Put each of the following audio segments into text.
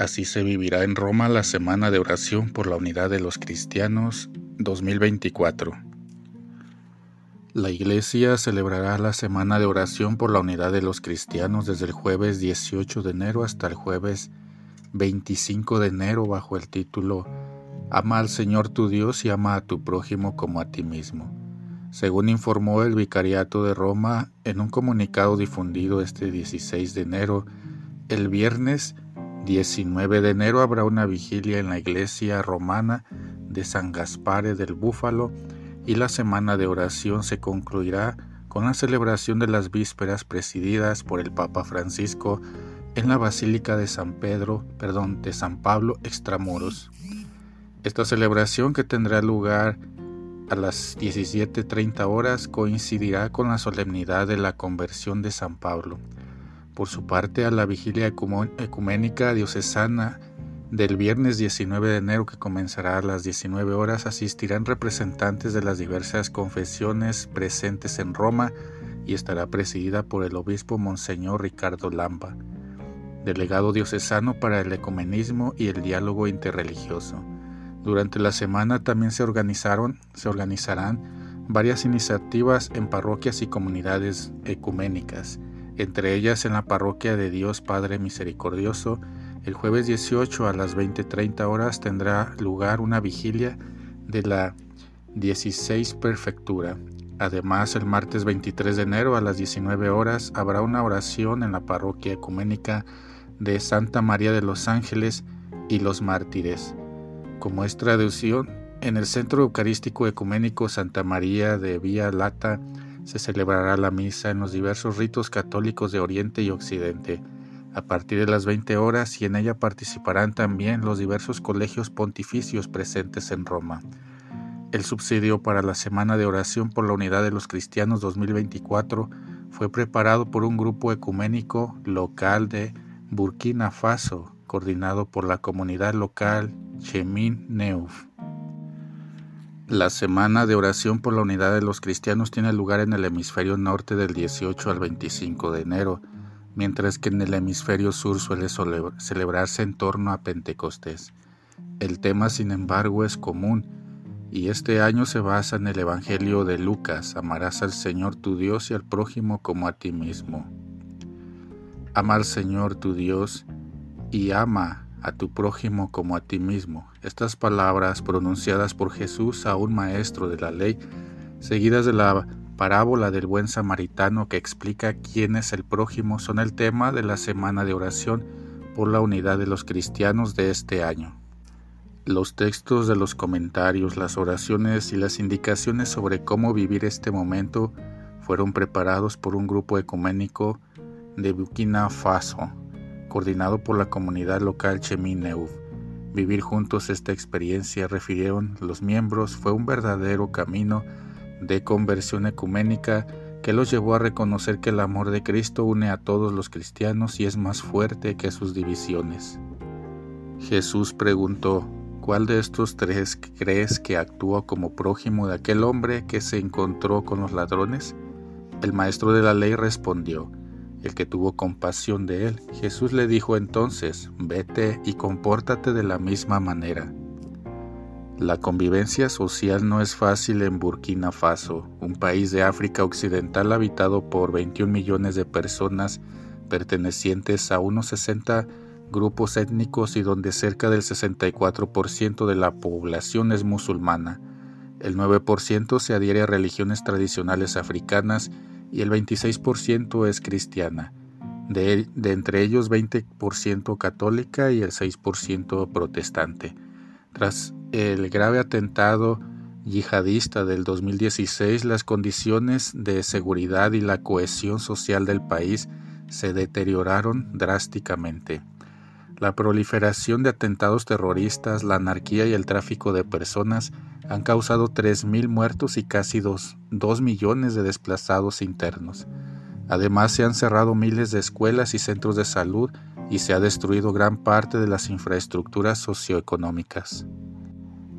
Así se vivirá en Roma la Semana de Oración por la Unidad de los Cristianos 2024. La Iglesia celebrará la Semana de Oración por la Unidad de los Cristianos desde el jueves 18 de enero hasta el jueves 25 de enero bajo el título Ama al Señor tu Dios y ama a tu prójimo como a ti mismo. Según informó el Vicariato de Roma en un comunicado difundido este 16 de enero, el viernes 19 de enero habrá una vigilia en la iglesia romana de San Gaspare del Búfalo y la semana de oración se concluirá con la celebración de las vísperas presididas por el Papa Francisco en la Basílica de San Pedro, perdón, de San Pablo Extramuros. Esta celebración que tendrá lugar a las 17:30 horas coincidirá con la solemnidad de la conversión de San Pablo. Por su parte, a la vigilia ecuménica diocesana del viernes 19 de enero que comenzará a las 19 horas asistirán representantes de las diversas confesiones presentes en Roma y estará presidida por el obispo Monseñor Ricardo Lamba, delegado diocesano para el ecumenismo y el diálogo interreligioso. Durante la semana también se organizaron, se organizarán varias iniciativas en parroquias y comunidades ecuménicas entre ellas en la parroquia de Dios Padre Misericordioso. El jueves 18 a las 20.30 horas tendrá lugar una vigilia de la 16 Perfectura. Además, el martes 23 de enero a las 19 horas habrá una oración en la parroquia ecuménica de Santa María de los Ángeles y los Mártires. Como es traducción, en el Centro Eucarístico Ecuménico Santa María de Vía Lata, se celebrará la misa en los diversos ritos católicos de Oriente y Occidente, a partir de las 20 horas y en ella participarán también los diversos colegios pontificios presentes en Roma. El subsidio para la Semana de Oración por la Unidad de los Cristianos 2024 fue preparado por un grupo ecuménico local de Burkina Faso, coordinado por la comunidad local Chemin Neuf. La Semana de Oración por la Unidad de los Cristianos tiene lugar en el hemisferio norte del 18 al 25 de enero, mientras que en el hemisferio sur suele celebrarse en torno a Pentecostés. El tema, sin embargo, es común, y este año se basa en el Evangelio de Lucas, amarás al Señor tu Dios y al prójimo como a ti mismo. Ama al Señor tu Dios y ama a tu prójimo como a ti mismo. Estas palabras pronunciadas por Jesús a un maestro de la ley, seguidas de la parábola del buen samaritano que explica quién es el prójimo, son el tema de la semana de oración por la unidad de los cristianos de este año. Los textos de los comentarios, las oraciones y las indicaciones sobre cómo vivir este momento fueron preparados por un grupo ecuménico de Burkina Faso, coordinado por la comunidad local Chemineuv. Vivir juntos esta experiencia, refirieron los miembros, fue un verdadero camino de conversión ecuménica que los llevó a reconocer que el amor de Cristo une a todos los cristianos y es más fuerte que sus divisiones. Jesús preguntó, ¿cuál de estos tres crees que actuó como prójimo de aquel hombre que se encontró con los ladrones? El maestro de la ley respondió, el que tuvo compasión de él. Jesús le dijo entonces, vete y compórtate de la misma manera. La convivencia social no es fácil en Burkina Faso, un país de África Occidental habitado por 21 millones de personas pertenecientes a unos 60 grupos étnicos y donde cerca del 64% de la población es musulmana. El 9% se adhiere a religiones tradicionales africanas y el 26% es cristiana, de, entre ellos 20% católica y el 6% protestante. Tras el grave atentado yihadista del 2016, las condiciones de seguridad y la cohesión social del país se deterioraron drásticamente. La proliferación de atentados terroristas, la anarquía y el tráfico de personas han causado 3.000 muertos y casi 2, millones de desplazados internos. Además, se han cerrado miles de escuelas y centros de salud y se ha destruido gran parte de las infraestructuras socioeconómicas.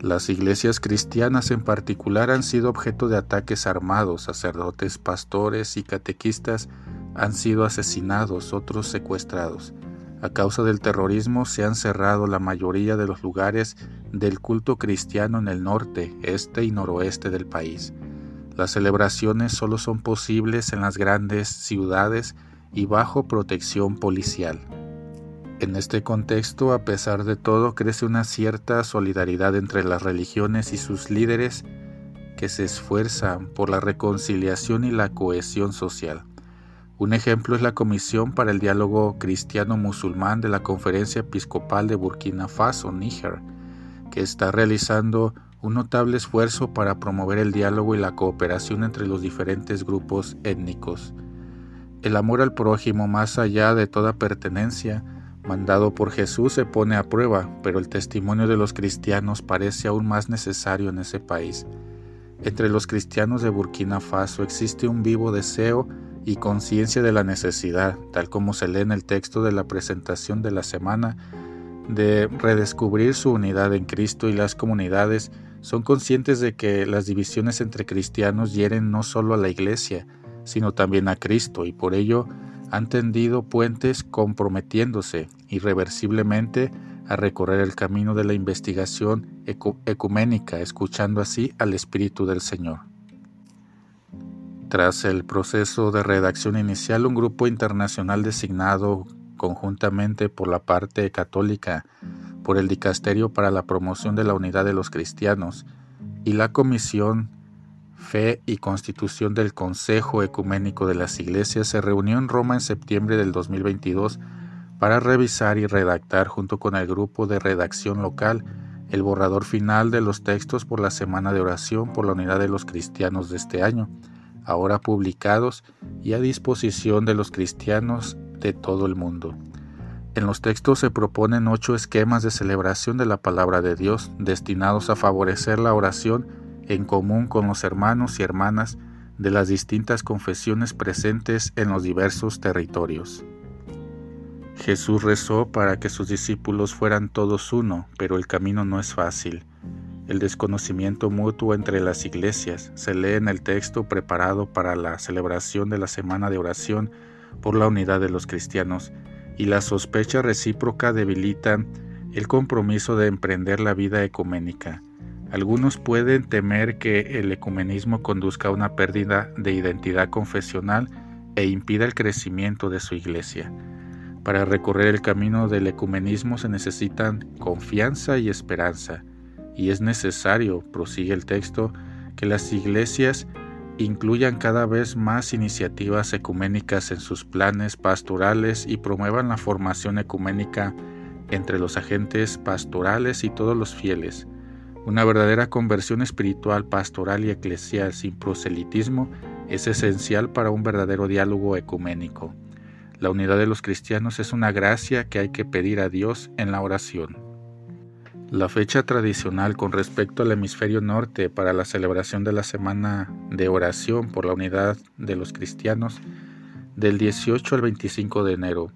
Las iglesias cristianas en particular han sido objeto de ataques armados, sacerdotes, pastores y catequistas han sido asesinados, otros secuestrados. A causa del terrorismo se han cerrado la mayoría de los lugares del culto cristiano en el norte, este y noroeste del país. Las celebraciones solo son posibles en las grandes ciudades y bajo protección policial. En este contexto, a pesar de todo, crece una cierta solidaridad entre las religiones y sus líderes que se esfuerzan por la reconciliación y la cohesión social. Un ejemplo es la Comisión para el Diálogo Cristiano-Musulmán de la Conferencia Episcopal de Burkina Faso, Níger, que está realizando un notable esfuerzo para promover el diálogo y la cooperación entre los diferentes grupos étnicos. El amor al prójimo más allá de toda pertenencia, mandado por Jesús, se pone a prueba, pero el testimonio de los cristianos parece aún más necesario en ese país. Entre los cristianos de Burkina Faso existe un vivo deseo y conciencia de la necesidad, tal como se lee en el texto de la presentación de la semana, de redescubrir su unidad en Cristo y las comunidades son conscientes de que las divisiones entre cristianos hieren no solo a la Iglesia, sino también a Cristo, y por ello han tendido puentes comprometiéndose irreversiblemente a recorrer el camino de la investigación ecuménica, escuchando así al Espíritu del Señor. Tras el proceso de redacción inicial, un grupo internacional designado conjuntamente por la parte católica, por el Dicasterio para la Promoción de la Unidad de los Cristianos y la Comisión Fe y Constitución del Consejo Ecuménico de las Iglesias se reunió en Roma en septiembre del 2022 para revisar y redactar junto con el grupo de redacción local el borrador final de los textos por la Semana de Oración por la Unidad de los Cristianos de este año, ahora publicados y a disposición de los cristianos de todo el mundo. En los textos se proponen ocho esquemas de celebración de la palabra de Dios destinados a favorecer la oración en común con los hermanos y hermanas de las distintas confesiones presentes en los diversos territorios. Jesús rezó para que sus discípulos fueran todos uno, pero el camino no es fácil. El desconocimiento mutuo entre las iglesias se lee en el texto preparado para la celebración de la Semana de Oración por la unidad de los cristianos y la sospecha recíproca debilitan el compromiso de emprender la vida ecuménica. Algunos pueden temer que el ecumenismo conduzca a una pérdida de identidad confesional e impida el crecimiento de su iglesia. Para recorrer el camino del ecumenismo se necesitan confianza y esperanza, y es necesario, prosigue el texto, que las iglesias incluyan cada vez más iniciativas ecuménicas en sus planes pastorales y promuevan la formación ecuménica entre los agentes pastorales y todos los fieles. Una verdadera conversión espiritual, pastoral y eclesial sin proselitismo es esencial para un verdadero diálogo ecuménico. La unidad de los cristianos es una gracia que hay que pedir a Dios en la oración. La fecha tradicional con respecto al hemisferio norte para la celebración de la Semana de Oración por la Unidad de los Cristianos del 18 al 25 de enero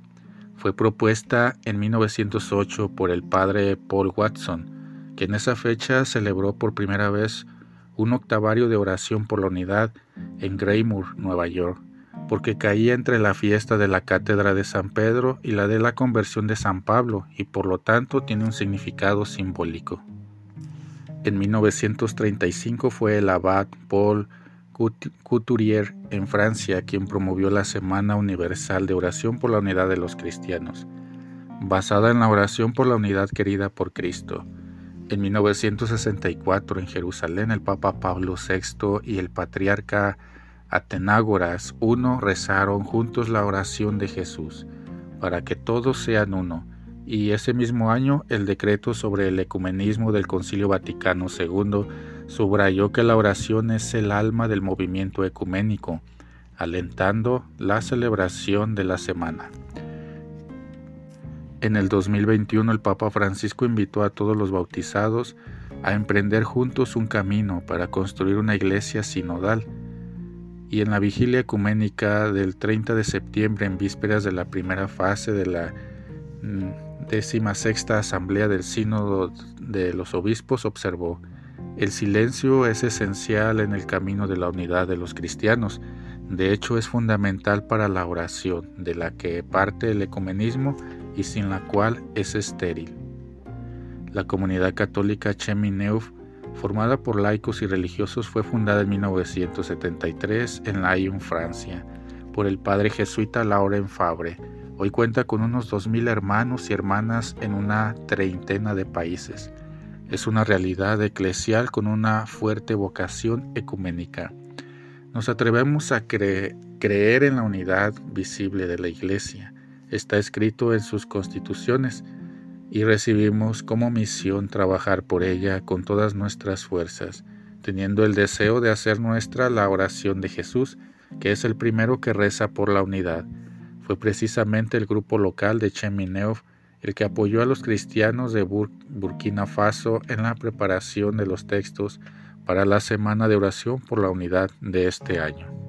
fue propuesta en 1908 por el padre Paul Watson, que en esa fecha celebró por primera vez un octavario de oración por la unidad en Greymoor, Nueva York porque caía entre la fiesta de la cátedra de San Pedro y la de la conversión de San Pablo y por lo tanto tiene un significado simbólico. En 1935 fue el abad Paul Couturier en Francia quien promovió la Semana Universal de Oración por la Unidad de los Cristianos, basada en la oración por la unidad querida por Cristo. En 1964 en Jerusalén el Papa Pablo VI y el patriarca Atenágoras uno rezaron juntos la oración de Jesús, para que todos sean uno, y ese mismo año el decreto sobre el ecumenismo del Concilio Vaticano II subrayó que la oración es el alma del movimiento ecuménico, alentando la celebración de la semana. En el 2021 el Papa Francisco invitó a todos los bautizados a emprender juntos un camino para construir una iglesia sinodal y en la vigilia ecuménica del 30 de septiembre en vísperas de la primera fase de la mm, décima sexta asamblea del sínodo de los obispos observó el silencio es esencial en el camino de la unidad de los cristianos de hecho es fundamental para la oración de la que parte el ecumenismo y sin la cual es estéril. La comunidad católica Chemineuf, formada por laicos y religiosos, fue fundada en 1973 en Lyon, Francia, por el padre jesuita Laurent Fabre. Hoy cuenta con unos 2.000 hermanos y hermanas en una treintena de países. Es una realidad eclesial con una fuerte vocación ecuménica. Nos atrevemos a creer en la unidad visible de la Iglesia. Está escrito en sus constituciones y recibimos como misión trabajar por ella con todas nuestras fuerzas, teniendo el deseo de hacer nuestra la oración de Jesús, que es el primero que reza por la unidad. Fue precisamente el grupo local de Chemineuf el que apoyó a los cristianos de Burkina Faso en la preparación de los textos para la semana de oración por la unidad de este año.